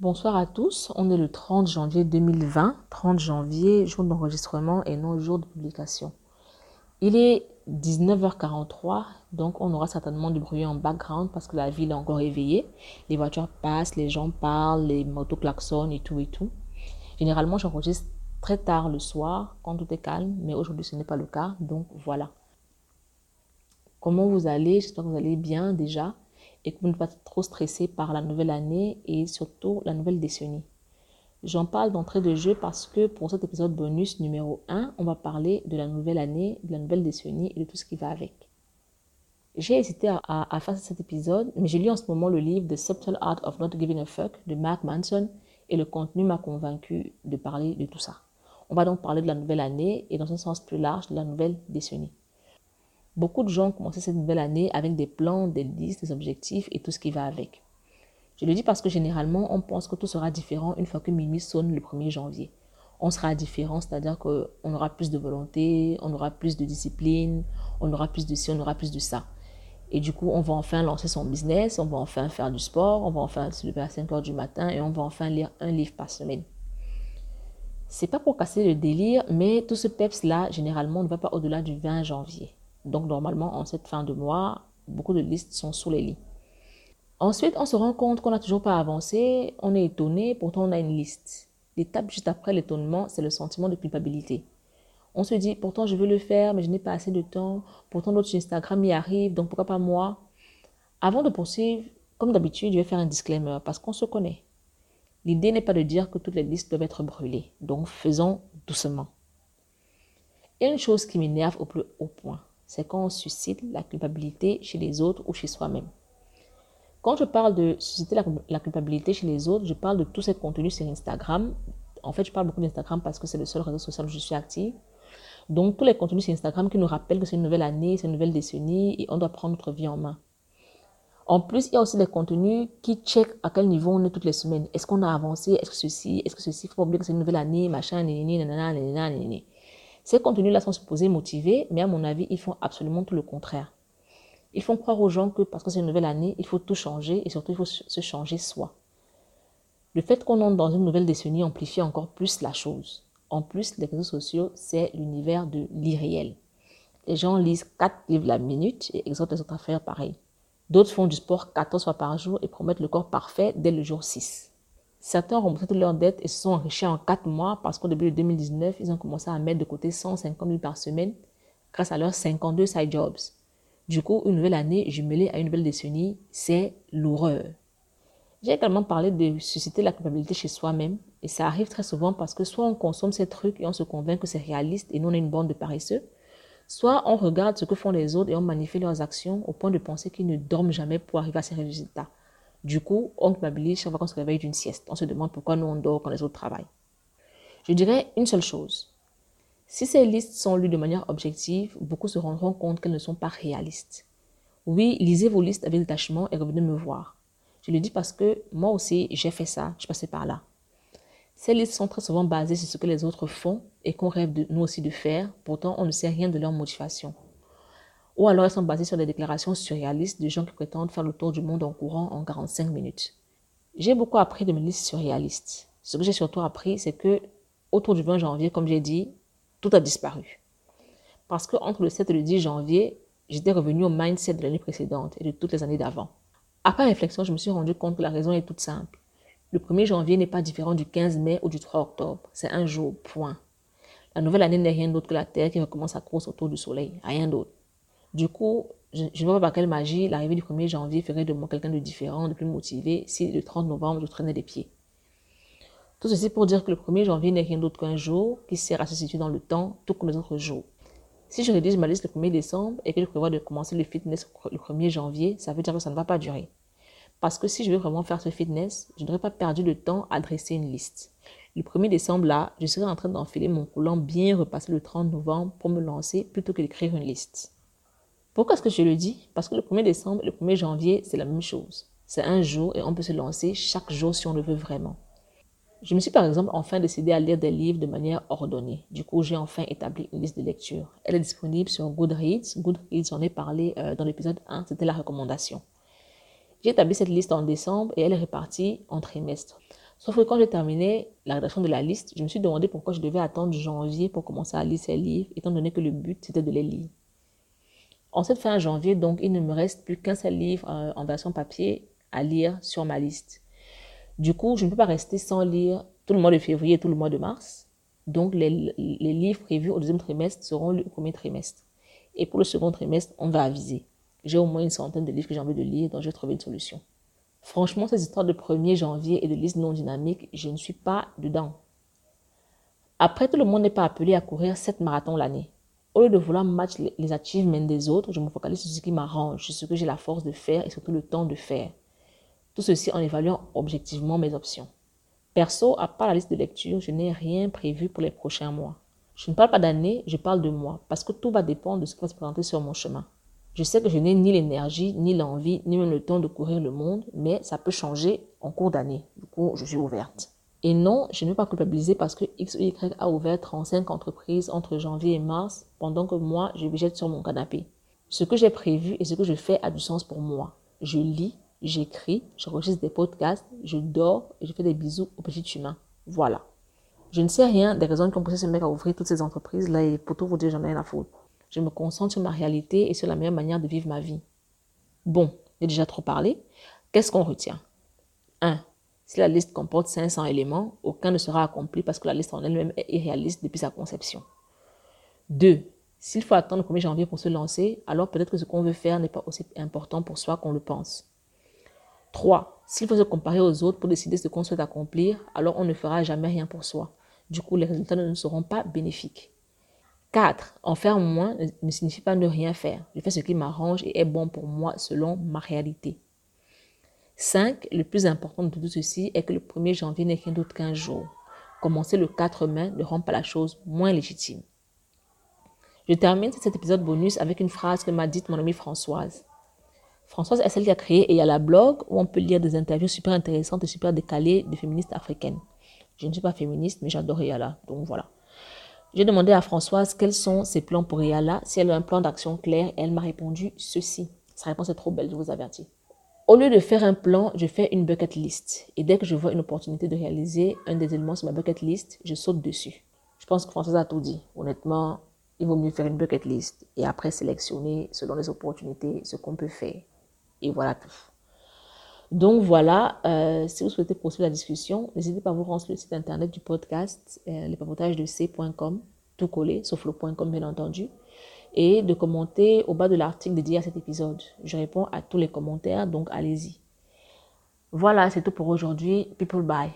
Bonsoir à tous, on est le 30 janvier 2020, 30 janvier, jour d'enregistrement et non jour de publication. Il est 19h43, donc on aura certainement du bruit en background parce que la ville est encore éveillée. Les voitures passent, les gens parlent, les motos klaxonnent et tout et tout. Généralement, j'enregistre très tard le soir quand tout est calme, mais aujourd'hui ce n'est pas le cas, donc voilà. Comment vous allez? J'espère que vous allez bien déjà et que vous n'êtes pas trop stressé par la nouvelle année et surtout la nouvelle décennie. J'en parle d'entrée de jeu parce que pour cet épisode bonus numéro 1, on va parler de la nouvelle année, de la nouvelle décennie et de tout ce qui va avec. J'ai hésité à, à, faire cet épisode, mais j'ai lu en ce moment le livre The Subtle Art of Not Giving a Fuck de Mark Manson et le contenu m'a convaincu de parler de tout ça. On va donc parler de la nouvelle année et dans un sens plus large de la nouvelle décennie. Beaucoup de gens commencé cette nouvelle année avec des plans, des listes, des objectifs et tout ce qui va avec. Je le dis parce que généralement, on pense que tout sera différent une fois que minuit sonne le 1er janvier. On sera différent, c'est-à-dire qu'on aura plus de volonté, on aura plus de discipline, on aura plus de ci, on aura plus de ça. Et du coup, on va enfin lancer son business, on va enfin faire du sport, on va enfin se lever à 5 heures du matin et on va enfin lire un livre par semaine. C'est pas pour casser le délire, mais tout ce peps-là, généralement, ne va pas au-delà du 20 janvier. Donc normalement, en cette fin de mois, beaucoup de listes sont sous les lits. Ensuite, on se rend compte qu'on n'a toujours pas avancé, on est étonné, pourtant on a une liste. L'étape juste après l'étonnement, c'est le sentiment de culpabilité. On se dit, pourtant je veux le faire, mais je n'ai pas assez de temps, pourtant notre Instagram y arrive, donc pourquoi pas moi? Avant de poursuivre, comme d'habitude, je vais faire un disclaimer parce qu'on se connaît. L'idée n'est pas de dire que toutes les listes doivent être brûlées, donc faisons doucement. Il y a une chose qui m'énerve au plus haut point c'est quand on suscite la culpabilité chez les autres ou chez soi-même. Quand je parle de susciter la, culpabilité chez les autres, je parle de tous ces contenus sur Instagram. En fait, je parle beaucoup d'Instagram parce que c'est le seul réseau social où je suis active. Donc, tous les contenus sur Instagram qui nous rappellent que c'est une nouvelle année, c'est une nouvelle décennie et on doit prendre notre vie en main. En plus, il y a aussi des contenus qui checkent à quel niveau on est toutes les semaines. Est-ce qu'on a avancé? Est-ce que ceci? Est-ce que ceci? Il faut pas oublier que c'est une nouvelle année, machin, nanana, nanana, nanana. Ces contenus-là sont supposés motiver, mais à mon avis, ils font absolument tout le contraire. Ils font croire aux gens que parce que c'est une nouvelle année, il faut tout changer et surtout il faut se changer soi. Le fait qu'on entre dans une nouvelle décennie amplifie encore plus la chose. En plus, les réseaux sociaux, c'est l'univers de l'irréel. Les gens lisent 4 livres la minute et exhortent les autres à faire pareil. D'autres font du sport 14 fois par jour et promettent le corps parfait dès le jour 6. Certains ont remboursé toutes leurs dettes et se sont enrichis en 4 mois parce qu'au début de 2019, ils ont commencé à mettre de côté 150 000 par semaine grâce à leurs 52 side jobs. Du coup, une nouvelle année jumelée à une nouvelle décennie, c'est l'horreur. J'ai également parlé de susciter la culpabilité chez soi-même et ça arrive très souvent parce que soit on consomme ces trucs et on se convainc que c'est réaliste et nous on est une bande de paresseux, soit on regarde ce que font les autres et on magnifie leurs actions au point de penser qu'ils ne dorment jamais pour arriver à ces résultats. Du coup, on culpabilise chaque fois qu'on se réveille d'une sieste. On se demande pourquoi nous on dort quand les autres travaillent. Je dirais une seule chose. Si ces listes sont lues de manière objective, beaucoup se rendront compte qu'elles ne sont pas réalistes. Oui, lisez vos listes avec détachement et revenez me voir. Je le dis parce que moi aussi, j'ai fait ça, je passais par là. Ces listes sont très souvent basées sur ce que les autres font et qu'on rêve de nous aussi de faire, pourtant on ne sait rien de leur motivation ou alors elles sont basées sur des déclarations surréalistes de gens qui prétendent faire le tour du monde en courant en 45 minutes. J'ai beaucoup appris de mes listes surréalistes. Ce que j'ai surtout appris, c'est que autour du 20 janvier, comme j'ai dit, tout a disparu. Parce que entre le 7 et le 10 janvier, j'étais revenu au mindset de l'année précédente et de toutes les années d'avant. Après réflexion, je me suis rendu compte que la raison est toute simple. Le 1er janvier n'est pas différent du 15 mai ou du 3 octobre. C'est un jour, point. La nouvelle année n'est rien d'autre que la Terre qui recommence sa course autour du Soleil. Rien d'autre. Du coup, je, ne vois pas par quelle magie l'arrivée du 1er janvier ferait de moi quelqu'un de différent, de plus motivé, si le 30 novembre je traînais des pieds. Tout ceci pour dire que le 1er janvier n'est rien d'autre qu'un jour qui sert à se situer dans le temps, tout comme les autres jours. Si je rédige ma liste le 1er décembre et que je prévois de commencer le fitness le 1er janvier, ça veut dire que ça ne va pas durer. Parce que si je veux vraiment faire ce fitness, je n'aurais pas perdu le temps à dresser une liste. Le 1er décembre, là, je serais en train d'enfiler mon coulant bien repassé le 30 novembre pour me lancer plutôt que d'écrire une liste. Pourquoi est-ce que je le dis? Parce que le 1er décembre et le 1er janvier, c'est la même chose. C'est un jour et on peut se lancer chaque jour si on le veut vraiment. Je me suis par exemple enfin décidé à lire des livres de manière ordonnée. Du coup, j'ai enfin établi une liste de lecture. Elle est disponible sur Goodreads. Goodreads, j'en ai parlé euh, dans l'épisode 1, c'était la recommandation. J'ai établi cette liste en décembre et elle est répartie en trimestres. Sauf que quand j'ai terminé la rédaction de la liste, je me suis demandé pourquoi je devais attendre janvier pour commencer à lire ces livres, étant donné que le but, c'était de les lire. En cette fin janvier, donc, il ne me reste plus qu'un seul livre euh, en version papier à lire sur ma liste. Du coup, je ne peux pas rester sans lire tout le mois de février tout le mois de mars. Donc, les, les livres prévus au deuxième trimestre seront au premier trimestre. Et pour le second trimestre, on va aviser. J'ai au moins une centaine de livres que j'ai envie de lire, donc je vais trouver une solution. Franchement, ces histoires de 1er janvier et de liste non dynamique, je ne suis pas dedans. Après, tout le monde n'est pas appelé à courir 7 marathons l'année. Au lieu de vouloir match les achievements des autres, je me focalise sur ce qui m'arrange, sur ce que j'ai la force de faire et surtout le temps de faire. Tout ceci en évaluant objectivement mes options. Perso, à part la liste de lecture, je n'ai rien prévu pour les prochains mois. Je ne parle pas d'année, je parle de mois, parce que tout va dépendre de ce qui va se présenter sur mon chemin. Je sais que je n'ai ni l'énergie, ni l'envie, ni même le temps de courir le monde, mais ça peut changer en cours d'année. Du coup, je suis ouverte. Et non, je ne veux pas culpabiliser parce que X ou Y a ouvert 35 entreprises entre janvier et mars, pendant que moi, je végète sur mon canapé. Ce que j'ai prévu et ce que je fais a du sens pour moi. Je lis, j'écris, j'enregistre des podcasts, je dors et je fais des bisous aux petits humains. Voilà. Je ne sais rien des raisons qui ont poussé ce mec à ouvrir toutes ces entreprises-là et pour tout vous dire, j'en ai à foutre. Je me concentre sur ma réalité et sur la meilleure manière de vivre ma vie. Bon, j'ai déjà trop parlé. Qu'est-ce qu'on retient? 1. Si la liste comporte 500 éléments, aucun ne sera accompli parce que la liste en elle-même est irréaliste depuis sa conception. 2. S'il faut attendre le 1er janvier pour se lancer, alors peut-être que ce qu'on veut faire n'est pas aussi important pour soi qu'on le pense. 3. S'il faut se comparer aux autres pour décider ce qu'on souhaite accomplir, alors on ne fera jamais rien pour soi. Du coup, les résultats ne seront pas bénéfiques. 4. En faire moins ne signifie pas ne rien faire. Je fais ce qui m'arrange et est bon pour moi selon ma réalité. 5. Le plus important de tout ceci est que le 1er janvier n'est rien d'autre qu'un jour. Commencer le 4 mai ne rend pas la chose moins légitime. Je termine cet épisode bonus avec une phrase que m'a dite mon amie Françoise. Françoise est celle qui a créé Eyala Blog où on peut lire des interviews super intéressantes et super décalées de féministes africaines. Je ne suis pas féministe, mais j'adore Eyala, donc voilà. J'ai demandé à Françoise quels sont ses plans pour Riala, si elle a un plan d'action clair, et elle m'a répondu ceci. Sa réponse est trop belle, je vous avertis. Au lieu de faire un plan, je fais une bucket list. Et dès que je vois une opportunité de réaliser un des éléments sur ma bucket list, je saute dessus. Je pense que Françoise a tout dit. Honnêtement, il vaut mieux faire une bucket list et après sélectionner selon les opportunités ce qu'on peut faire. Et voilà tout. Donc voilà, euh, si vous souhaitez poursuivre la discussion, n'hésitez pas à vous rendre sur le site internet du podcast, euh, de c.com, tout collé, sauf le .com bien entendu, et de commenter au bas de l'article dédié à cet épisode. Je réponds à tous les commentaires, donc allez-y. Voilà, c'est tout pour aujourd'hui. People bye.